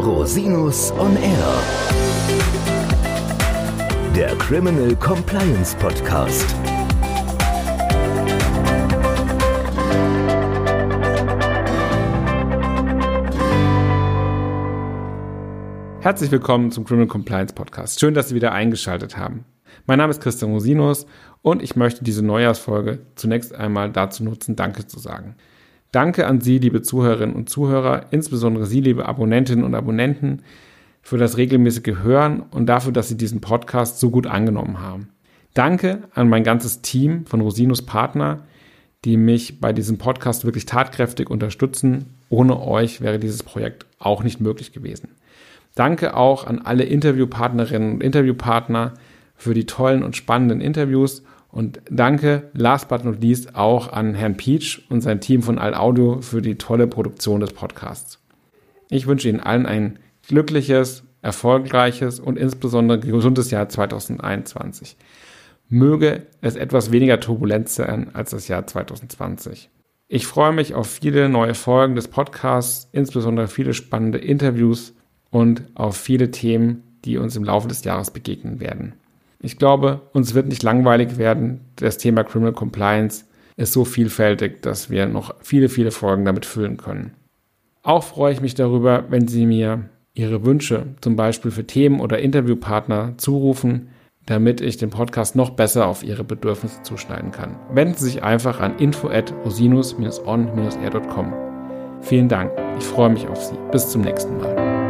Rosinus on Air. Der Criminal Compliance Podcast. Herzlich willkommen zum Criminal Compliance Podcast. Schön, dass Sie wieder eingeschaltet haben. Mein Name ist Christian Rosinus und ich möchte diese Neujahrsfolge zunächst einmal dazu nutzen, Danke zu sagen. Danke an Sie, liebe Zuhörerinnen und Zuhörer, insbesondere Sie, liebe Abonnentinnen und Abonnenten, für das regelmäßige Hören und dafür, dass Sie diesen Podcast so gut angenommen haben. Danke an mein ganzes Team von Rosinus Partner, die mich bei diesem Podcast wirklich tatkräftig unterstützen. Ohne euch wäre dieses Projekt auch nicht möglich gewesen. Danke auch an alle Interviewpartnerinnen und Interviewpartner für die tollen und spannenden Interviews und danke, last but not least, auch an Herrn Peach und sein Team von Alt Audio für die tolle Produktion des Podcasts. Ich wünsche Ihnen allen ein glückliches, erfolgreiches und insbesondere gesundes Jahr 2021. Möge es etwas weniger turbulent sein als das Jahr 2020. Ich freue mich auf viele neue Folgen des Podcasts, insbesondere viele spannende Interviews und auf viele Themen, die uns im Laufe des Jahres begegnen werden. Ich glaube, uns wird nicht langweilig werden. Das Thema Criminal Compliance ist so vielfältig, dass wir noch viele, viele Folgen damit füllen können. Auch freue ich mich darüber, wenn Sie mir Ihre Wünsche, zum Beispiel für Themen oder Interviewpartner, zurufen, damit ich den Podcast noch besser auf Ihre Bedürfnisse zuschneiden kann. Wenden Sie sich einfach an info at rosinus-on-air.com. Vielen Dank. Ich freue mich auf Sie. Bis zum nächsten Mal.